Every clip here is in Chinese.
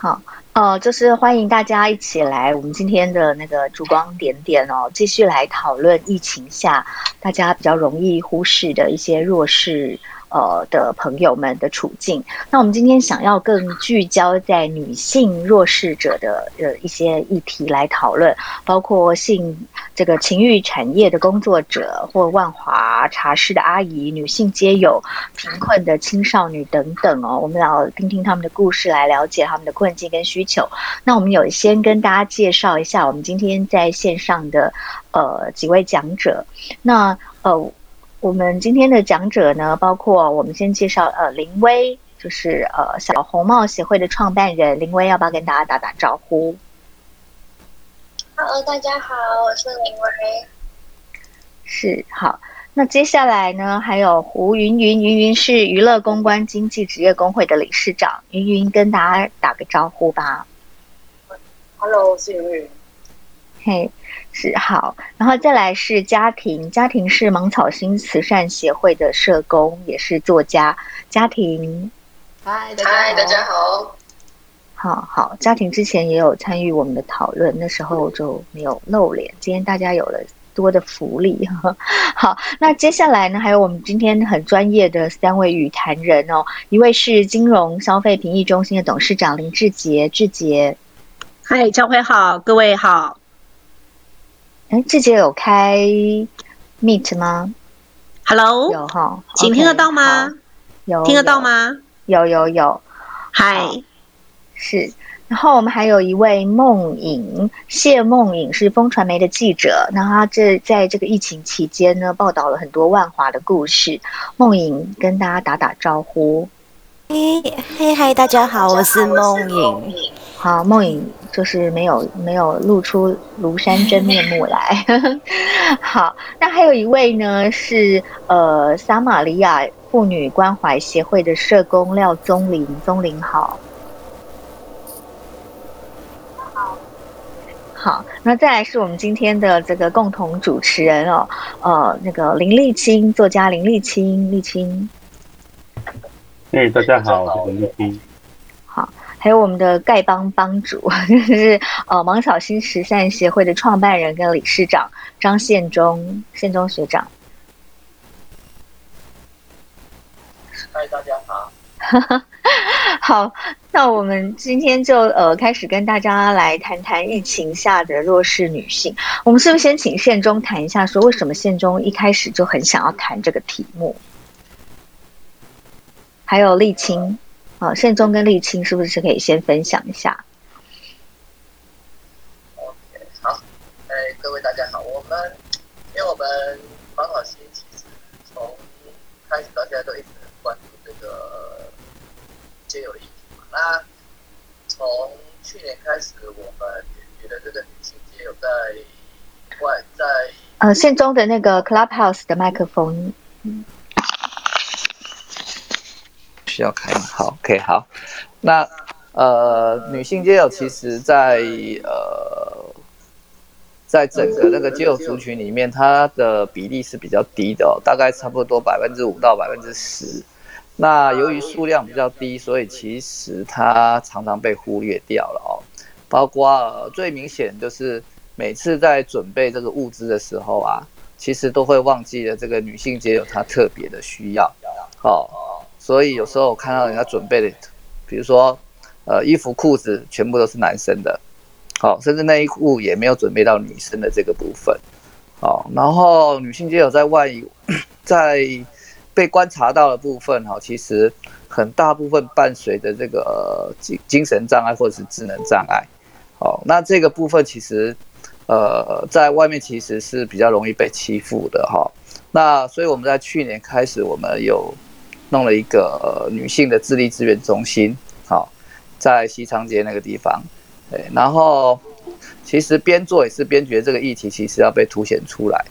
好，呃，就是欢迎大家一起来我们今天的那个烛光点点哦，继续来讨论疫情下大家比较容易忽视的一些弱势。呃的朋友们的处境，那我们今天想要更聚焦在女性弱势者的呃一些议题来讨论，包括性这个情欲产业的工作者，或万华茶室的阿姨，女性皆有贫困的青少女等等哦，我们要听听他们的故事，来了解他们的困境跟需求。那我们有先跟大家介绍一下，我们今天在线上的呃几位讲者，那呃。我们今天的讲者呢，包括我们先介绍呃林威，就是呃小红帽协会的创办人林威，要不要跟大家打打招呼？Hello，大家好，我是林威。是好，那接下来呢，还有胡云云，云云是娱乐公关经济职业工会的理事长，云云跟大家打个招呼吧。Hello，我是云云。嘿。是好，然后再来是家庭，家庭是芒草心慈善协会的社工，也是作家。家庭，嗨，大家好，好好，家庭之前也有参与我们的讨论，那时候就没有露脸。今天大家有了多的福利，好，那接下来呢，还有我们今天很专业的三位语坛人哦，一位是金融消费评议中心的董事长林志杰，志杰，嗨，教会好，各位好。哎，志杰有开 Meet 吗？Hello，有哈，请听得到吗？有，听得到吗？有有有，嗨，是。然后我们还有一位梦影，谢梦影是风传媒的记者，那他这在这个疫情期间呢，报道了很多万华的故事。梦影跟大家打打招呼。嘿，嘿嗨，大家好，我是梦颖。好，梦影就是没有没有露出庐山真面目来。好，那还有一位呢，是呃撒玛利亚妇女关怀协会的社工廖宗林，宗林好。好，好，那再来是我们今天的这个共同主持人哦，呃，那个林立清作家林立清，立清。哎，大家好，我是林立好，还有我们的丐帮帮主，就是呃芒草心慈善协会的创办人跟理事长张宪忠，宪忠学长。嗨，大家好。好，那我们今天就呃开始跟大家来谈谈疫情下的弱势女性。我们是不是先请宪忠谈一下，说为什么宪忠一开始就很想要谈这个题目？还有沥青，啊，宪宗跟沥青是不是可以先分享一下？OK，好，哎，各位大家好，我们因为我们芒草心其实从开始到现在都一直关注这个街友议题嘛。那从去年开始，我们也觉得这个女性街友在外在呃宪宗的那个 Clubhouse 的麦克风。需要开吗？好，OK，好。那呃，女性街友其实，在呃，在整个那个街友族群里面，它的比例是比较低的哦，大概差不多百分之五到百分之十。那由于数量比较低，所以其实它常常被忽略掉了哦。包括最明显就是每次在准备这个物资的时候啊，其实都会忘记了这个女性街友她特别的需要，好。所以有时候我看到人家准备的，比如说，呃，衣服、裤子全部都是男生的，好，甚至内衣裤也没有准备到女生的这个部分，好，然后女性街友在外，在被观察到的部分，哈，其实很大部分伴随着这个精精神障碍或者是智能障碍，好，那这个部分其实，呃，在外面其实是比较容易被欺负的，哈，那所以我们在去年开始，我们有。弄了一个女性的智力资源中心，好，在西昌街那个地方，对，然后其实边做也是边觉得这个议题其实要被凸显出来，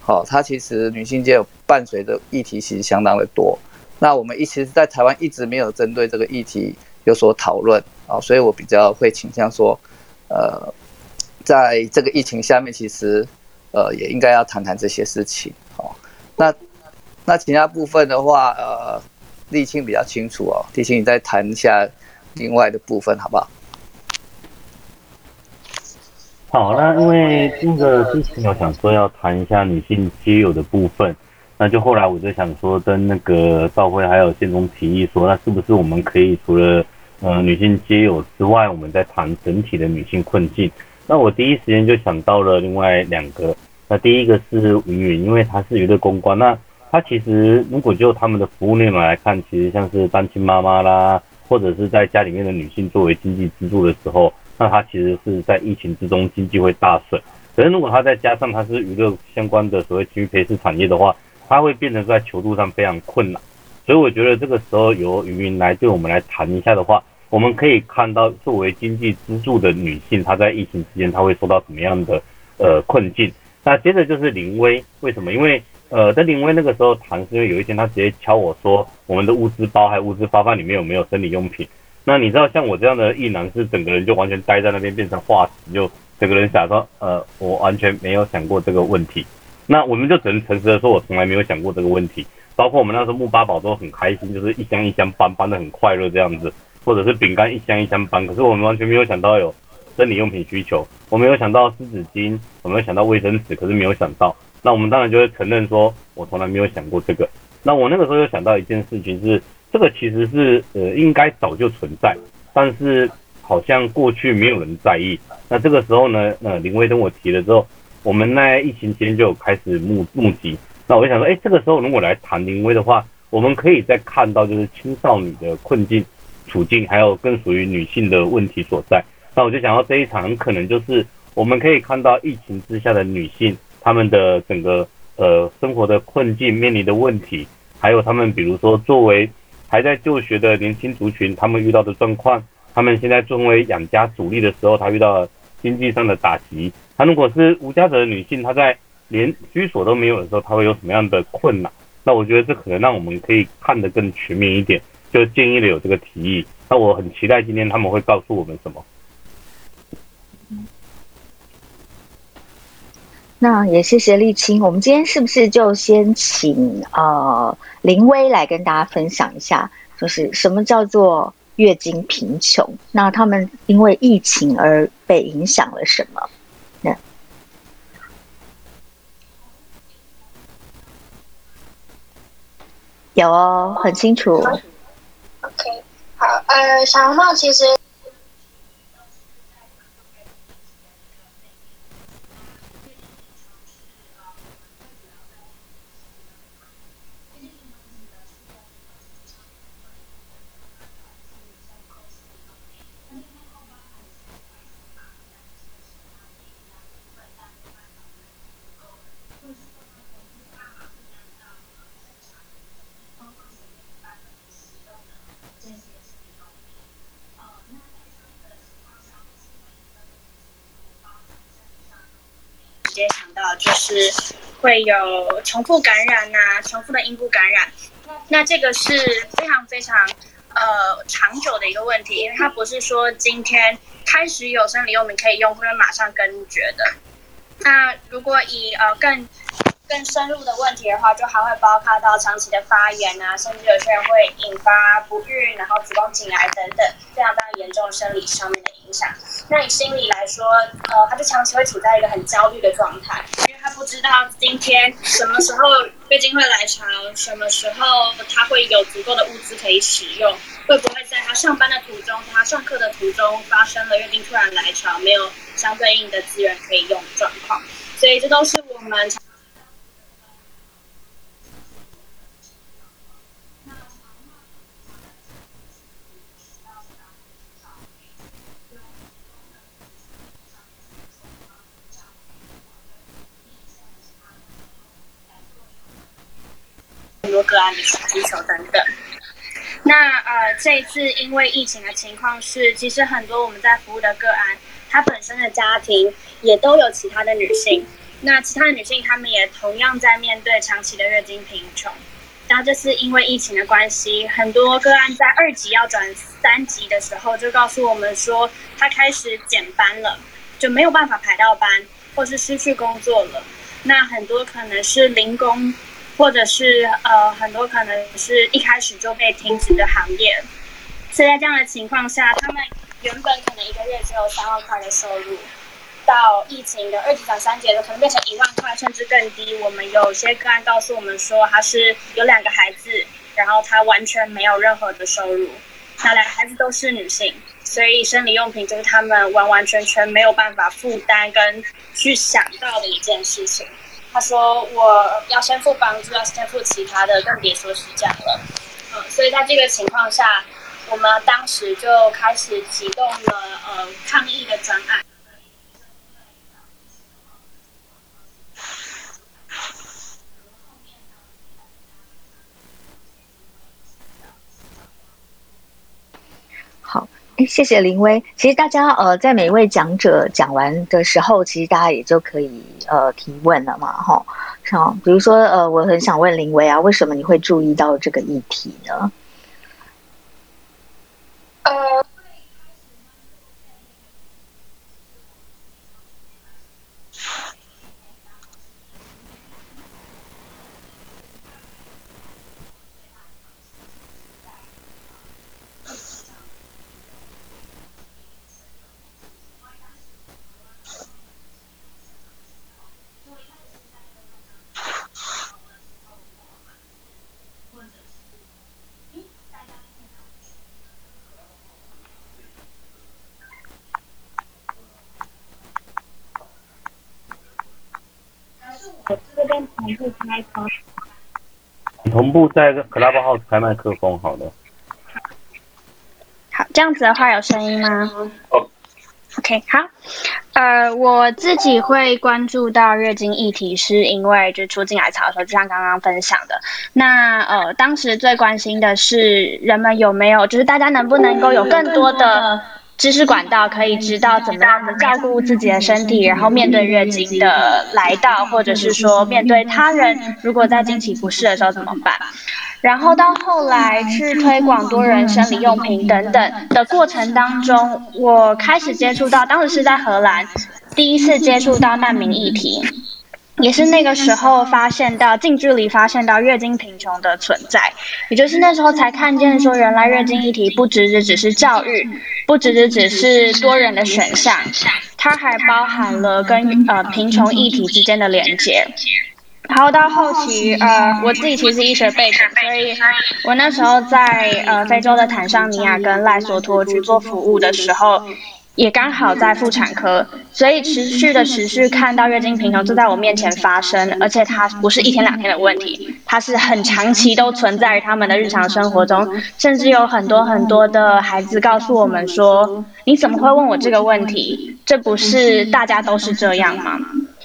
好，它其实女性界有伴随的议题其实相当的多，那我们一其实，在台湾一直没有针对这个议题有所讨论，啊，所以我比较会倾向说，呃，在这个疫情下面，其实呃也应该要谈谈这些事情，好，那。那其他部分的话，呃，沥青比较清楚哦。沥青，你再谈一下另外的部分，好不好？好，那因为那个之前有想说要谈一下女性皆有的部分，那就后来我就想说跟那个赵辉还有建中提议说，那是不是我们可以除了呃女性皆有之外，我们再谈整体的女性困境？那我第一时间就想到了另外两个，那第一个是云云，因为她是娱乐公关，那他其实如果就他们的服务内容来看，其实像是单亲妈妈啦，或者是在家里面的女性作为经济支柱的时候。那它其实是在疫情之中经济会大损，可是如果它再加上它是娱乐相关的所谓体育陪侍产业的话，它会变得在求助上非常困难。所以我觉得这个时候由云云来对我们来谈一下的话，我们可以看到作为经济支柱的女性，她在疫情之间她会受到什么样的呃困境。那接着就是林威，为什么？因为呃在林威那个时候谈，是因为有一天他直接敲我说，我们的物资包还有物资发放里面有没有生理用品？那你知道像我这样的异男是整个人就完全待在那边变成化石，就整个人想说，呃，我完全没有想过这个问题。那我们就只能诚实的说，我从来没有想过这个问题。包括我们那时候木八宝都很开心，就是一箱一箱搬，搬的很快乐这样子，或者是饼干一箱一箱搬。可是我们完全没有想到有生理用品需求，我没有想到湿纸巾，我没有想到卫生纸，可是没有想到。那我们当然就会承认说，我从来没有想过这个。那我那个时候又想到一件事情是。这个其实是呃应该早就存在，但是好像过去没有人在意。那这个时候呢，呃林威跟我提了之后，我们在疫情期间就开始募募集。那我就想说，哎，这个时候如果来谈林威的话，我们可以再看到就是青少年的困境处境，还有更属于女性的问题所在。那我就想到这一场很可能就是我们可以看到疫情之下的女性，他们的整个呃生活的困境面临的问题，还有他们比如说作为还在就学的年轻族群，他们遇到的状况，他们现在作为养家主力的时候，他遇到经济上的打击。他如果是无家者的女性，她在连居所都没有的时候，她会有什么样的困难？那我觉得这可能让我们可以看得更全面一点，就建议了有这个提议。那我很期待今天他们会告诉我们什么。那也谢谢立青，我们今天是不是就先请呃林威来跟大家分享一下，就是什么叫做月经贫穷？那他们因为疫情而被影响了什么？那有哦，很清楚。OK，好，呃，小红帽其实。就是会有重复感染呐，重复的阴部感染，那这个是非常非常呃长久的一个问题，因为它不是说今天开始有生理用品可以用，或者马上根绝的。那如果以呃更更深入的问题的话，就还会包括到长期的发炎啊，甚至有些人会引发不孕，然后子宫颈癌等等非常非常严重生理上面的影响。那你心里来说，呃，他就长期会处在一个很焦虑的状态，因为他不知道今天什么时候月经会来潮，什么时候他会有足够的物资可以使用，会不会在他上班的途中，他上课的途中发生了月经突然来潮，没有相对应的资源可以用状况。所以这都是我们。个案的需求等等。那呃，这一次因为疫情的情况是，其实很多我们在服务的个案，她本身的家庭也都有其他的女性。那其他的女性，她们也同样在面对长期的月经贫穷。那这次因为疫情的关系，很多个案在二级要转三级的时候，就告诉我们说，她开始减班了，就没有办法排到班，或是失去工作了。那很多可能是零工。或者是呃，很多可能是一开始就被停止的行业，所以在这样的情况下，他们原本可能一个月只有三万块的收入，到疫情的二级转三级的，可能变成一万块甚至更低。我们有些个案告诉我们说，他是有两个孩子，然后他完全没有任何的收入，那两个孩子都是女性，所以生理用品就是他们完完全全没有办法负担跟去想到的一件事情。他说我要先付房租，要先付其他的，更别说是这样了。嗯，所以在这个情况下，我们当时就开始启动了呃抗议的专案。好，谢谢林威。其实大家呃，在每一位讲者讲完的时候，其实大家也就可以呃提问了嘛，哈。像比如说呃，我很想问林威啊，为什么你会注意到这个议题呢？呃。同步在 Clubhouse 开麦克风，好的。好，这样子的话有声音吗？哦。OK，好。呃，我自己会关注到月经议题，是因为就出进来潮的时候，就像刚刚分享的，那呃，当时最关心的是人们有没有，就是大家能不能够有更多的。知识管道可以知道怎么样的照顾自己的身体，然后面对月经的来到，或者是说面对他人，如果在经期不适的时候怎么办？然后到后来去推广多人生理用品等等的过程当中，我开始接触到，当时是在荷兰，第一次接触到难民议题。也是那个时候发现到近距离发现到月经贫穷的存在，也就是那时候才看见说，原来月经议题不只只只是教育，不只只只是多人的选项，它还包含了跟呃贫穷议题之间的连接。然后到后期，呃，我自己其实医学背景，所以我那时候在呃非洲的坦桑尼亚跟赖索托去做服务的时候。也刚好在妇产科，所以持续的持续看到月经贫穷就在我面前发生，而且它不是一天两天的问题，它是很长期都存在于他们的日常生活中，甚至有很多很多的孩子告诉我们说：“你怎么会问我这个问题？这不是大家都是这样吗？”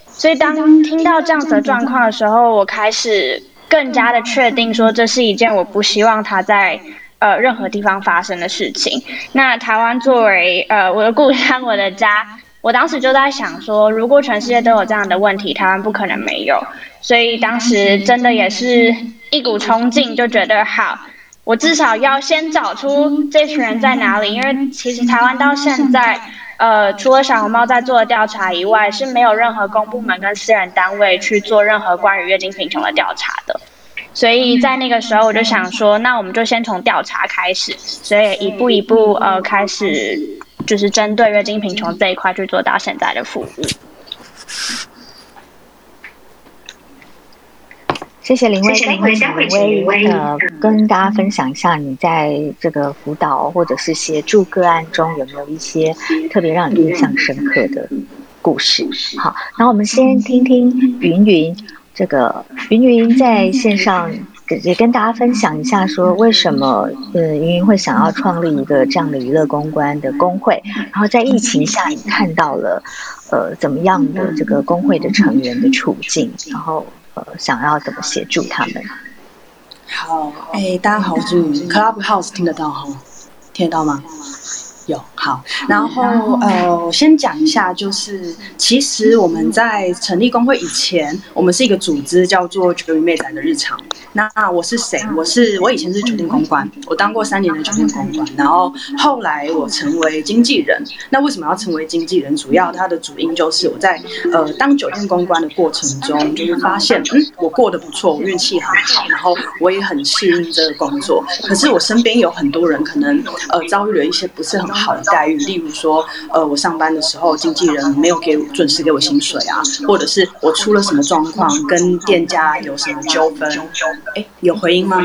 所以当听到这样子的状况的时候，我开始更加的确定说，这是一件我不希望他在。呃，任何地方发生的事情，那台湾作为呃我的故乡，我的家，我当时就在想说，如果全世界都有这样的问题，台湾不可能没有，所以当时真的也是一股冲劲，就觉得好，我至少要先找出这群人在哪里，因为其实台湾到现在，呃，除了小红帽在做的调查以外，是没有任何公部门跟私人单位去做任何关于月经贫穷的调查的。所以在那个时候，我就想说，那我们就先从调查开始，所以一步一步呃开始，就是针对月经贫穷这一块去做到现在的服务。谢谢林威，林威呃，跟大家分享一下，你在这个辅导或者是协助个案中有没有一些特别让你印象深刻的故事？好，那我们先听听云云。这个云云在线上也跟大家分享一下，说为什么呃云云会想要创立一个这样的娱乐公关的工会，然后在疫情下你看到了呃怎么样的这个工会的成员的处境，然后呃想要怎么协助他们？好，哎，大家好，我是 Clubhouse 听得到哈？听得到吗？有好，然后呃，我先讲一下，就是其实我们在成立工会以前，我们是一个组织，叫做“酒店妹仔”的日常。那我是谁？我是我以前是酒店公关，我当过三年的酒店公关，然后后来我成为经纪人。那为什么要成为经纪人？主要它的主因就是我在呃当酒店公关的过程中，就是发现嗯我过得不错，我运气很好，然后我也很适应这个工作。可是我身边有很多人可能呃遭遇了一些不是很。好的待遇，例如说，呃，我上班的时候经纪人没有给准时给我薪水啊，或者是我出了什么状况，跟店家有什么纠纷，哎，有回音吗？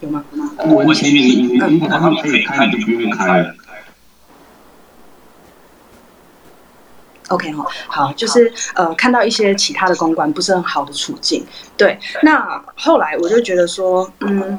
有吗？我前面你如果他们可以开，你就不用开。OK 哈，好，就是呃，看到一些其他的公关不是很好的处境，对，那后来我就觉得说，嗯。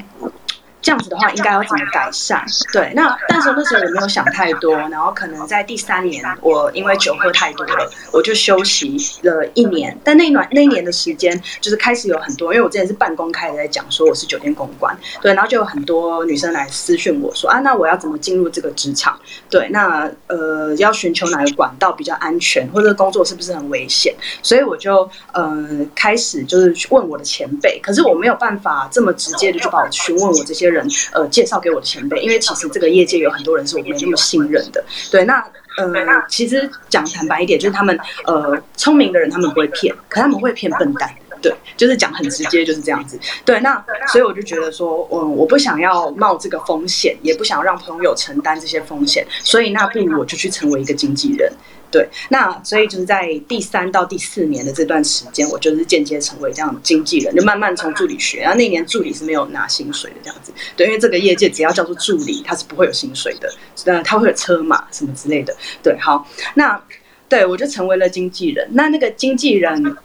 这样子的话，应该要怎么改善？对，那但是那时候也没有想太多，然后可能在第三年，我因为酒喝太多了，我就休息了一年。但那一段那一年的时间，就是开始有很多，因为我之前是半公开的在讲说我是酒店公关，对，然后就有很多女生来私讯我说啊，那我要怎么进入这个职场？对，那呃要寻求哪个管道比较安全，或者工作是不是很危险？所以我就呃开始就是问我的前辈，可是我没有办法这么直接的就把我询问我这些。人呃介绍给我的前辈，因为其实这个业界有很多人是我没那么信任的。对，那呃其实讲坦白一点，就是他们呃聪明的人他们不会骗，可他们会骗笨蛋。对，就是讲很直接就是这样子。对，那所以我就觉得说，嗯，我不想要冒这个风险，也不想让朋友承担这些风险，所以那不如我就去成为一个经纪人。对，那所以就是在第三到第四年的这段时间，我就是间接成为这样的经纪人，就慢慢从助理学。然后那年助理是没有拿薪水的这样子，对，因为这个业界只要叫做助理，他是不会有薪水的，那，他会有车马什么之类的。对，好，那对我就成为了经纪人。那那个经纪人。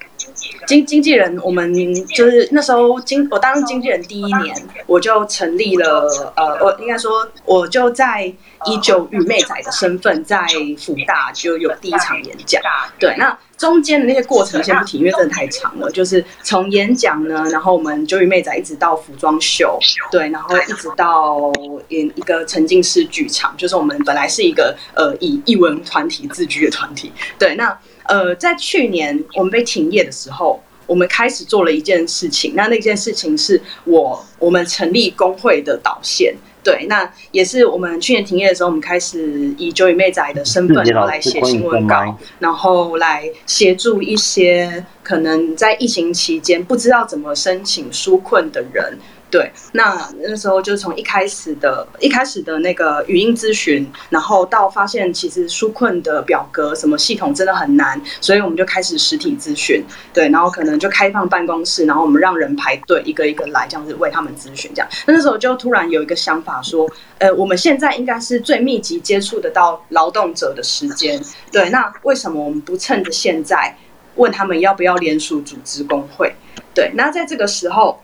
经经纪人，我们就是那时候经我当经纪人第一年，我就成立了呃，我应该说我就在以九与妹仔的身份在福大就有第一场演讲。对，那中间的那些过程先不提，因为真的太长了。就是从演讲呢，然后我们九与妹仔一直到服装秀，对，然后一直到演一个沉浸式剧场，就是我们本来是一个呃以艺文团体自居的团体。对，那。呃，在去年我们被停业的时候，我们开始做了一件事情。那那件事情是我我们成立工会的导线。对，那也是我们去年停业的时候，我们开始以九尾妹仔的身份来写新闻稿，然后来协助一些可能在疫情期间不知道怎么申请纾困的人。对，那那时候就是从一开始的一开始的那个语音咨询，然后到发现其实纾困的表格什么系统真的很难，所以我们就开始实体咨询。对，然后可能就开放办公室，然后我们让人排队一个一个来，这样子为他们咨询。这样，那那时候就突然有一个想法说，呃，我们现在应该是最密集接触得到劳动者的时间。对，那为什么我们不趁着现在问他们要不要联署组织工会？对，那在这个时候。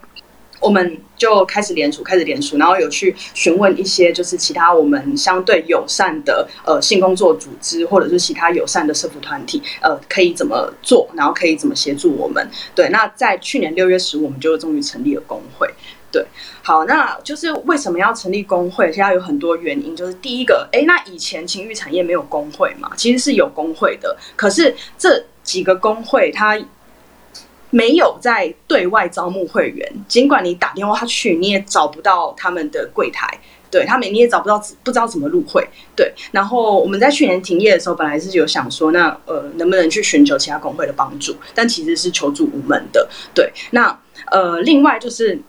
我们就开始联署，开始联署，然后有去询问一些就是其他我们相对友善的呃性工作组织，或者是其他友善的社服团体，呃，可以怎么做，然后可以怎么协助我们。对，那在去年六月十五，我们就终于成立了工会。对，好，那就是为什么要成立工会？现在有很多原因，就是第一个，哎，那以前情欲产业没有工会嘛？其实是有工会的，可是这几个工会它。没有在对外招募会员，尽管你打电话去，你也找不到他们的柜台，对他们你也找不到，不知道怎么入会。对，然后我们在去年停业的时候，本来是有想说，那呃能不能去寻求其他工会的帮助，但其实是求助无门的。对，那呃另外就是。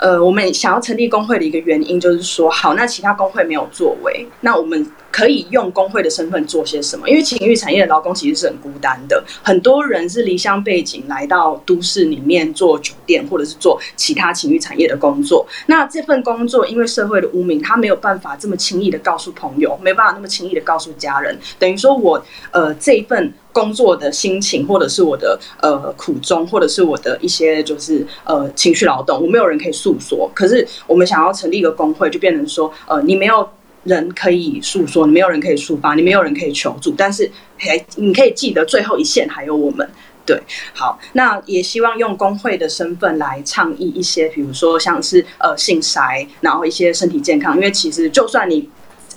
呃，我们想要成立工会的一个原因就是说，好，那其他工会没有作为，那我们可以用工会的身份做些什么？因为情欲产业的劳工其实是很孤单的，很多人是离乡背景来到都市里面做酒店或者是做其他情欲产业的工作。那这份工作因为社会的污名，他没有办法这么轻易的告诉朋友，没办法那么轻易的告诉家人。等于说我呃这一份。工作的心情，或者是我的呃苦衷，或者是我的一些就是呃情绪劳动，我没有人可以诉说。可是我们想要成立一个工会，就变成说，呃，你没有人可以诉说，你没有人可以抒发，你没有人可以求助，但是还你可以记得最后一线还有我们。对，好，那也希望用工会的身份来倡议一些，比如说像是呃性筛，然后一些身体健康，因为其实就算你。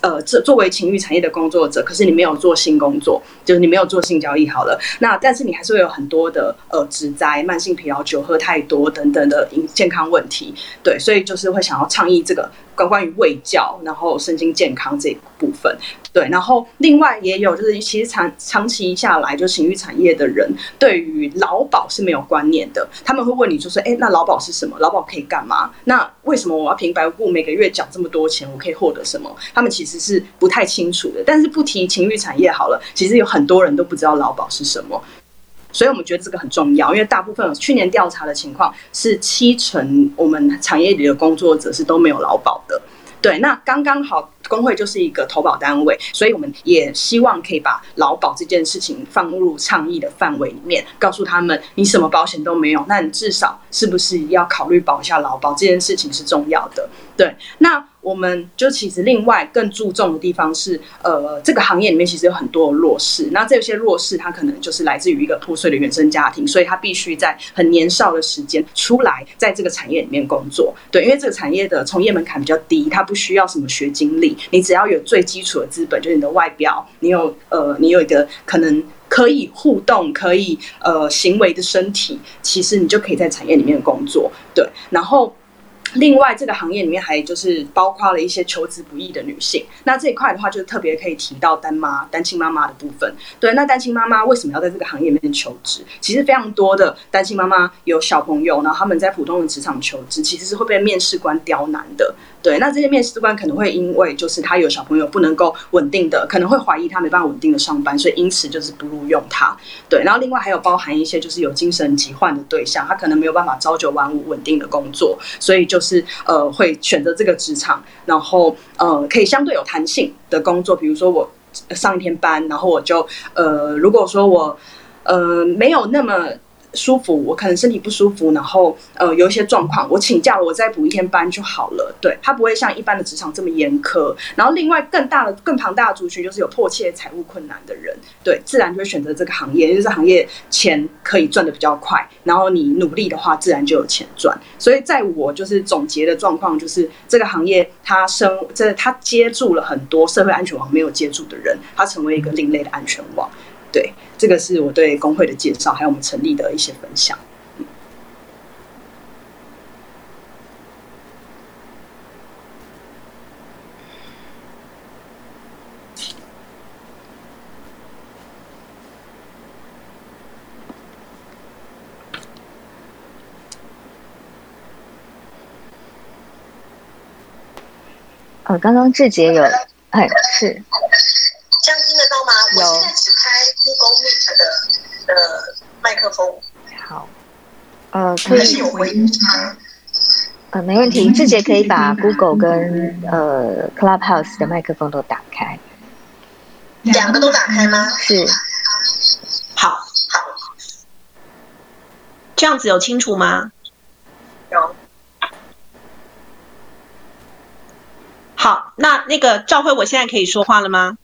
呃，这作为情欲产业的工作者，可是你没有做性工作，就是你没有做性交易好了。那但是你还是会有很多的呃，职灾、慢性疲劳、酒喝太多等等的健康问题。对，所以就是会想要倡议这个关关于卫教，然后身心健康这一部分。对，然后另外也有就是，其实长长期下来，就情欲产业的人对于劳保是没有观念的。他们会问你，就说哎，那劳保是什么？劳保可以干嘛？那为什么我要平白无故每个月缴这么多钱？我可以获得什么？他们其实是不太清楚的。但是不提情欲产业好了，其实有很多人都不知道劳保是什么，所以我们觉得这个很重要。因为大部分去年调查的情况是七成我们产业里的工作者是都没有劳保的。对，那刚刚好。工会就是一个投保单位，所以我们也希望可以把劳保这件事情放入倡议的范围里面，告诉他们，你什么保险都没有，那你至少是不是要考虑保一下劳保？这件事情是重要的。对，那我们就其实另外更注重的地方是，呃，这个行业里面其实有很多弱势，那这些弱势他可能就是来自于一个破碎的原生家庭，所以他必须在很年少的时间出来，在这个产业里面工作。对，因为这个产业的从业门槛比较低，他不需要什么学经历。你只要有最基础的资本，就是你的外表，你有呃，你有一个可能可以互动、可以呃行为的身体，其实你就可以在产业里面工作。对，然后。另外，这个行业里面还就是包括了一些求职不易的女性。那这一块的话，就特别可以提到单妈、单亲妈妈的部分。对，那单亲妈妈为什么要在这个行业里面求职？其实非常多的单亲妈妈有小朋友，然后他们在普通的职场求职，其实是会被面试官刁难的。对，那这些面试官可能会因为就是他有小朋友不能够稳定的，可能会怀疑他没办法稳定的上班，所以因此就是不录用他。对，然后另外还有包含一些就是有精神疾患的对象，他可能没有办法朝九晚五稳定的工作，所以就是呃会选择这个职场，然后呃可以相对有弹性的工作，比如说我上一天班，然后我就呃如果说我呃没有那么。舒服，我可能身体不舒服，然后呃有一些状况，我请假了，我再补一天班就好了。对，它不会像一般的职场这么严苛。然后另外更大的、更庞大的族群就是有迫切财务困难的人，对，自然就会选择这个行业，就是行业钱可以赚的比较快，然后你努力的话，自然就有钱赚。所以在我就是总结的状况，就是这个行业它生这它接住了很多社会安全网没有接住的人，它成为一个另类的安全网。对，这个是我对工会的介绍，还有我们成立的一些分享。呃，刚刚志杰有，哎，是。这样听得到吗？我现在只开 Google Meet 的的麦克风。好，呃，可以有回音吗？呃，没问题。志杰可以把 Google 跟呃 Clubhouse 的麦克风都打开。两个都打开吗？是。好，好。这样子有清楚吗？有。好，那那个赵辉，我现在可以说话了吗？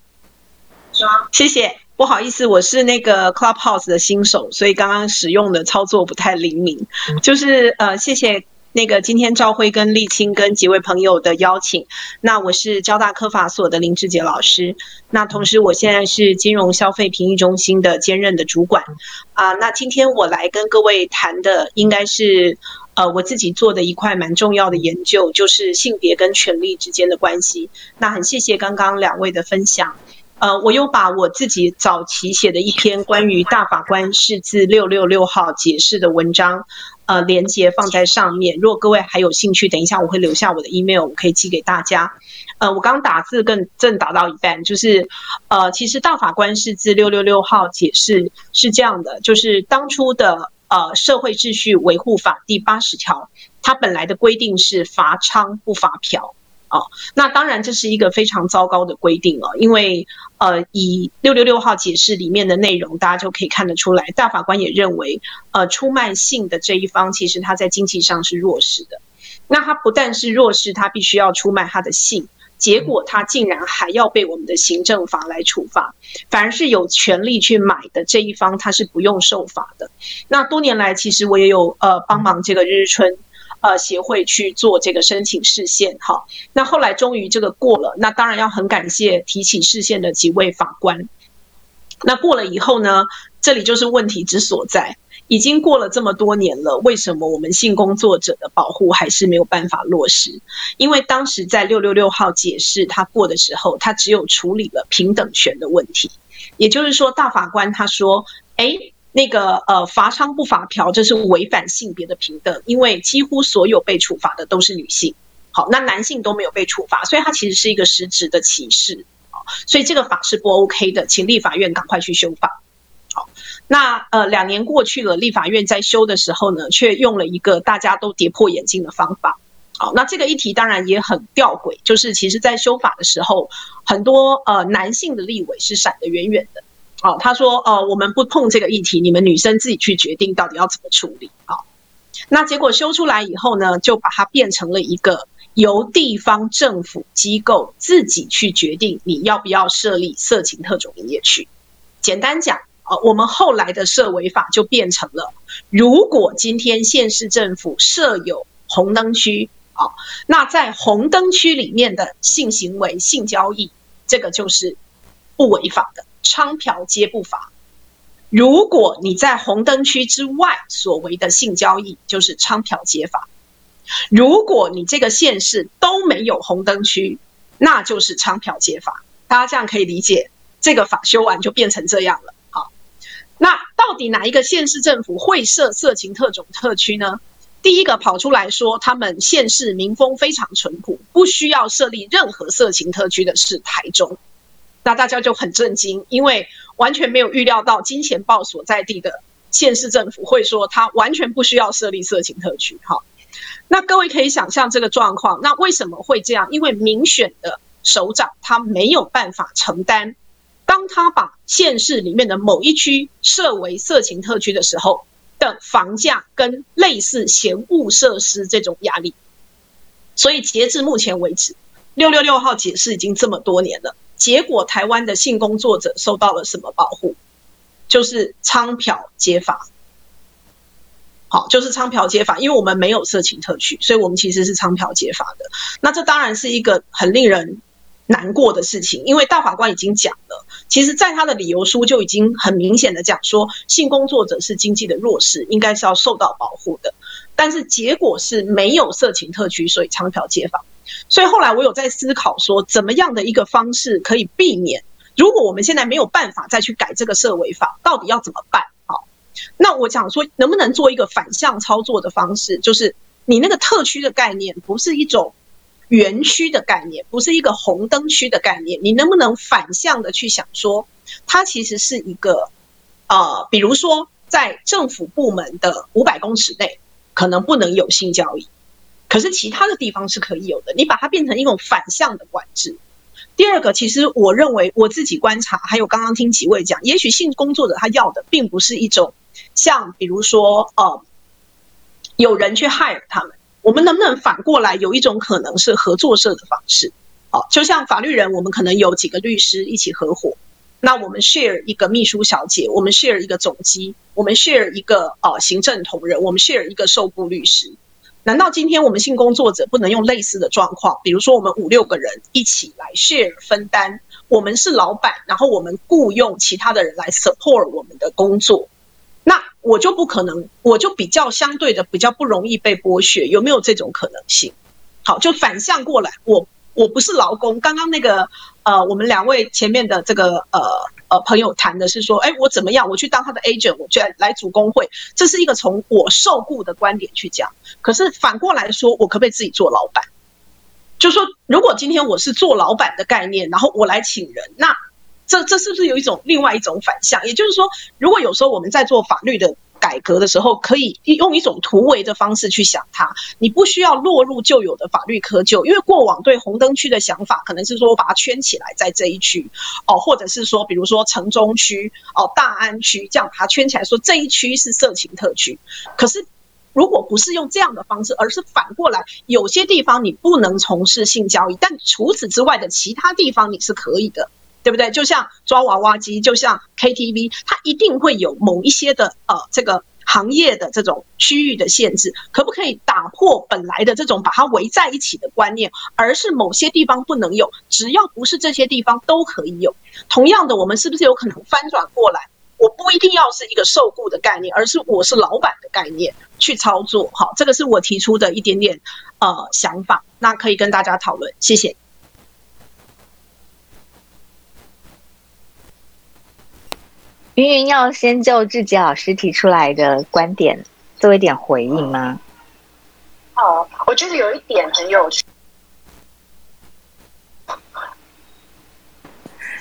谢谢，不好意思，我是那个 Clubhouse 的新手，所以刚刚使用的操作不太灵敏。就是呃，谢谢那个今天赵辉跟沥青跟几位朋友的邀请。那我是交大科法所的林志杰老师，那同时我现在是金融消费评议中心的兼任的主管。啊，那今天我来跟各位谈的应该是呃我自己做的一块蛮重要的研究，就是性别跟权力之间的关系。那很谢谢刚刚两位的分享。呃，我又把我自己早期写的一篇关于大法官释字六六六号解释的文章，呃，连接放在上面。如果各位还有兴趣，等一下我会留下我的 email，我可以寄给大家。呃，我刚打字更正打到一半，就是呃，其实大法官释字六六六号解释是这样的，就是当初的呃社会秩序维护法第八十条，它本来的规定是罚娼不罚嫖。哦，那当然这是一个非常糟糕的规定了，因为呃，以六六六号解释里面的内容，大家就可以看得出来，大法官也认为，呃，出卖性的这一方其实他在经济上是弱势的，那他不但是弱势，他必须要出卖他的性，结果他竟然还要被我们的行政法来处罚，反而是有权利去买的这一方他是不用受罚的。那多年来，其实我也有呃帮忙这个日春。呃，协会去做这个申请视线，哈，那后来终于这个过了，那当然要很感谢提起视线的几位法官。那过了以后呢，这里就是问题之所在，已经过了这么多年了，为什么我们性工作者的保护还是没有办法落实？因为当时在六六六号解释他过的时候，他只有处理了平等权的问题，也就是说，大法官他说，哎。那个呃罚娼不罚嫖，这是违反性别的平等，因为几乎所有被处罚的都是女性。好，那男性都没有被处罚，所以它其实是一个实质的歧视。好，所以这个法是不 OK 的，请立法院赶快去修法。好，那呃两年过去了，立法院在修的时候呢，却用了一个大家都跌破眼镜的方法。好，那这个议题当然也很吊诡，就是其实在修法的时候，很多呃男性的立委是闪得远远的。好，他说呃我们不碰这个议题，你们女生自己去决定到底要怎么处理。好，那结果修出来以后呢，就把它变成了一个。由地方政府机构自己去决定你要不要设立色情特种营业区。简单讲，呃，我们后来的设违法就变成了，如果今天县市政府设有红灯区，啊，那在红灯区里面的性行为、性交易，这个就是不违法的，娼嫖皆不罚。如果你在红灯区之外所谓的性交易，就是娼嫖皆罚。如果你这个县市都没有红灯区，那就是娼嫖皆罚。大家这样可以理解，这个法修完就变成这样了。好，那到底哪一个县市政府会设色情特种特区呢？第一个跑出来说他们县市民风非常淳朴，不需要设立任何色情特区的是台中。那大家就很震惊，因为完全没有预料到金钱豹所在地的县市政府会说他完全不需要设立色情特区。哈。那各位可以想象这个状况，那为什么会这样？因为民选的首长他没有办法承担，当他把县市里面的某一区设为色情特区的时候的房价跟类似闲物设施这种压力。所以截至目前为止，六六六号解释已经这么多年了，结果台湾的性工作者受到了什么保护？就是娼嫖揭发。好，就是娼嫖揭法，因为我们没有色情特区，所以我们其实是娼嫖揭法的。那这当然是一个很令人难过的事情，因为大法官已经讲了，其实在他的理由书就已经很明显的讲说，性工作者是经济的弱势，应该是要受到保护的。但是结果是没有色情特区，所以娼嫖揭法。所以后来我有在思考说，怎么样的一个方式可以避免？如果我们现在没有办法再去改这个社违法，到底要怎么办？好那我想说，能不能做一个反向操作的方式？就是你那个特区的概念，不是一种园区的概念，不是一个红灯区的概念。你能不能反向的去想说，它其实是一个呃，比如说在政府部门的五百公尺内，可能不能有性交易，可是其他的地方是可以有的。你把它变成一种反向的管制。第二个，其实我认为我自己观察，还有刚刚听几位讲，也许性工作者他要的并不是一种。像比如说，呃，有人去害了他们，我们能不能反过来有一种可能是合作社的方式？哦，就像法律人，我们可能有几个律师一起合伙，那我们 share 一个秘书小姐，我们 share 一个总机，我们 share 一个呃行政同仁，我们 share 一个受雇律师。难道今天我们性工作者不能用类似的状况？比如说，我们五六个人一起来 share 分担，我们是老板，然后我们雇佣其他的人来 support 我们的工作。那我就不可能，我就比较相对的比较不容易被剥削，有没有这种可能性？好，就反向过来，我我不是劳工。刚刚那个呃，我们两位前面的这个呃呃朋友谈的是说，哎，我怎么样？我去当他的 agent，我去来组工会，这是一个从我受雇的观点去讲。可是反过来说，我可不可以自己做老板？就说如果今天我是做老板的概念，然后我来请人，那。这这是不是有一种另外一种反向？也就是说，如果有时候我们在做法律的改革的时候，可以用一种突围的方式去想它，你不需要落入旧有的法律窠臼，因为过往对红灯区的想法可能是说我把它圈起来在这一区，哦，或者是说比如说城中区、哦大安区这样把它圈起来，说这一区是色情特区。可是如果不是用这样的方式，而是反过来，有些地方你不能从事性交易，但除此之外的其他地方你是可以的。对不对？就像抓娃娃机，就像 KTV，它一定会有某一些的呃这个行业的这种区域的限制，可不可以打破本来的这种把它围在一起的观念，而是某些地方不能有，只要不是这些地方都可以有。同样的，我们是不是有可能翻转过来？我不一定要是一个受雇的概念，而是我是老板的概念去操作。好，这个是我提出的一点点呃想法，那可以跟大家讨论。谢谢。云云要先就志杰老师提出来的观点做一点回应吗？哦，我觉得有一点很有趣。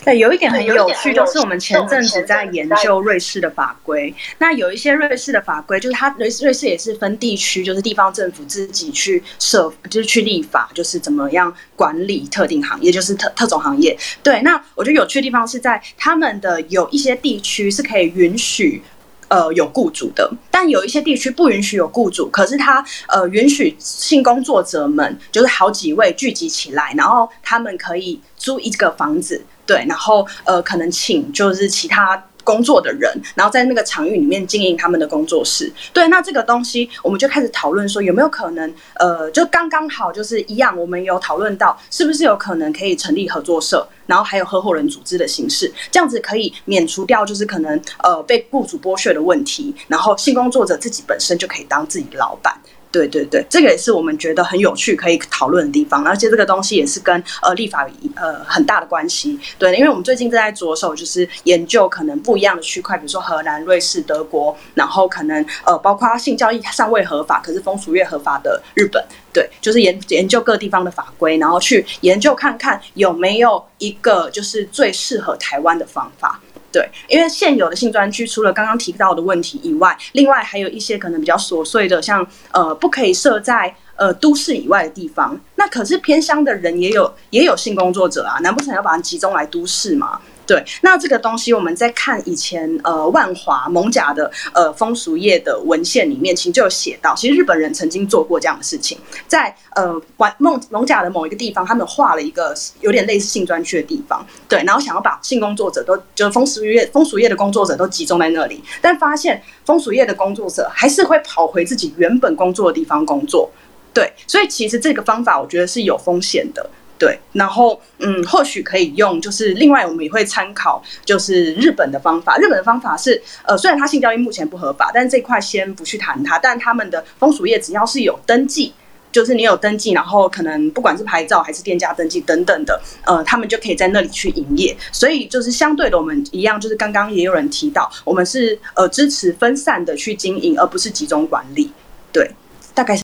对，有一点很有趣，就是我们前阵子在研究瑞士的法规。那有一些瑞士的法规，就是它瑞瑞士也是分地区，就是地方政府自己去设，就是去立法，就是怎么样管理特定行业，就是特特种行业。对，那我觉得有趣的地方是在他们的有一些地区是可以允许。呃，有雇主的，但有一些地区不允许有雇主，可是他呃允许性工作者们就是好几位聚集起来，然后他们可以租一个房子，对，然后呃可能请就是其他。工作的人，然后在那个场域里面经营他们的工作室。对，那这个东西我们就开始讨论说，有没有可能，呃，就刚刚好就是一样，我们有讨论到是不是有可能可以成立合作社，然后还有合伙人组织的形式，这样子可以免除掉就是可能呃被雇主剥削的问题，然后性工作者自己本身就可以当自己的老板。对对对，这个也是我们觉得很有趣可以讨论的地方，而且这个东西也是跟呃立法呃很大的关系。对，因为我们最近正在着手就是研究可能不一样的区块，比如说荷兰、瑞士、德国，然后可能呃包括性交易尚未合法，可是风俗业合法的日本。对，就是研研究各地方的法规，然后去研究看看有没有一个就是最适合台湾的方法。对，因为现有的性专区除了刚刚提到的问题以外，另外还有一些可能比较琐碎的，像呃不可以设在呃都市以外的地方。那可是偏乡的人也有也有性工作者啊，难不成要把它集中来都市吗？对，那这个东西我们在看以前呃万华蒙甲的呃风俗业的文献里面，其实就有写到，其实日本人曾经做过这样的事情，在呃蒙蒙蒙甲的某一个地方，他们画了一个有点类似性专区的地方，对，然后想要把性工作者都就是风俗业风俗业的工作者都集中在那里，但发现风俗业的工作者还是会跑回自己原本工作的地方工作，对，所以其实这个方法我觉得是有风险的。对，然后嗯，或许可以用，就是另外我们也会参考，就是日本的方法。日本的方法是，呃，虽然它性交易目前不合法，但是这块先不去谈它。但他们的风俗业只要是有登记，就是你有登记，然后可能不管是牌照还是店家登记等等的，呃，他们就可以在那里去营业。所以就是相对的，我们一样，就是刚刚也有人提到，我们是呃支持分散的去经营，而不是集中管理。对，大概是。